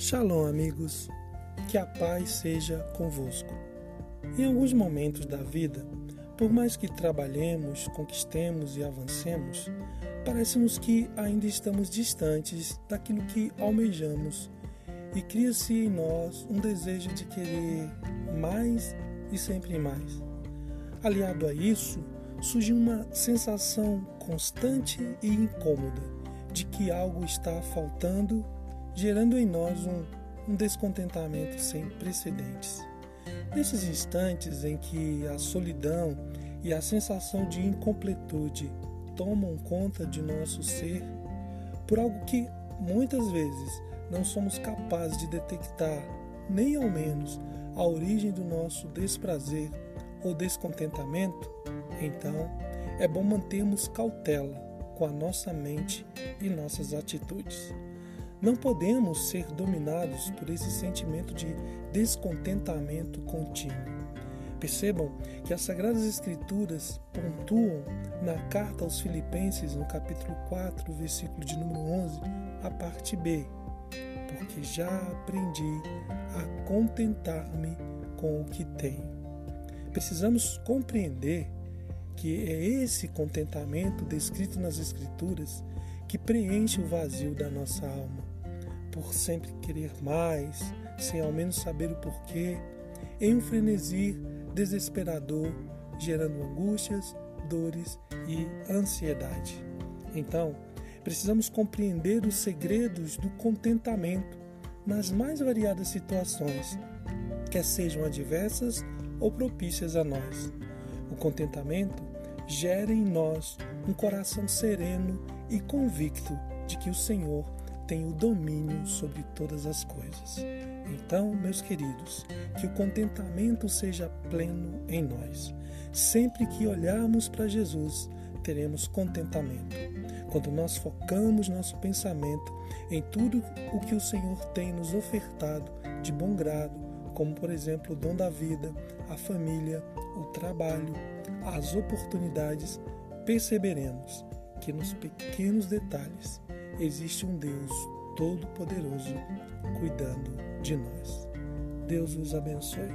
Shalom, amigos. Que a paz seja convosco. Em alguns momentos da vida, por mais que trabalhemos, conquistemos e avancemos, parece-nos que ainda estamos distantes daquilo que almejamos e cria-se em nós um desejo de querer mais e sempre mais. Aliado a isso, surge uma sensação constante e incômoda de que algo está faltando gerando em nós um, um descontentamento sem precedentes. Nesses instantes em que a solidão e a sensação de incompletude tomam conta de nosso ser, por algo que muitas vezes não somos capazes de detectar, nem ao menos a origem do nosso desprazer ou descontentamento, então é bom mantermos cautela com a nossa mente e nossas atitudes. Não podemos ser dominados por esse sentimento de descontentamento contínuo. Percebam que as Sagradas Escrituras pontuam na carta aos Filipenses, no capítulo 4, versículo de número 11, a parte B, porque já aprendi a contentar-me com o que tenho. Precisamos compreender que é esse contentamento descrito nas Escrituras que preenche o vazio da nossa alma por sempre querer mais, sem ao menos saber o porquê, em um frenesi desesperador, gerando angústias, dores e ansiedade. Então, precisamos compreender os segredos do contentamento nas mais variadas situações, quer sejam adversas ou propícias a nós. O contentamento gera em nós um coração sereno e convicto de que o Senhor tem o domínio sobre todas as coisas. Então, meus queridos, que o contentamento seja pleno em nós. Sempre que olharmos para Jesus, teremos contentamento. Quando nós focamos nosso pensamento em tudo o que o Senhor tem nos ofertado de bom grado, como por exemplo o dom da vida, a família, o trabalho, as oportunidades, perceberemos que nos pequenos detalhes existe um Deus todo-poderoso cuidando de nós. Deus os abençoe.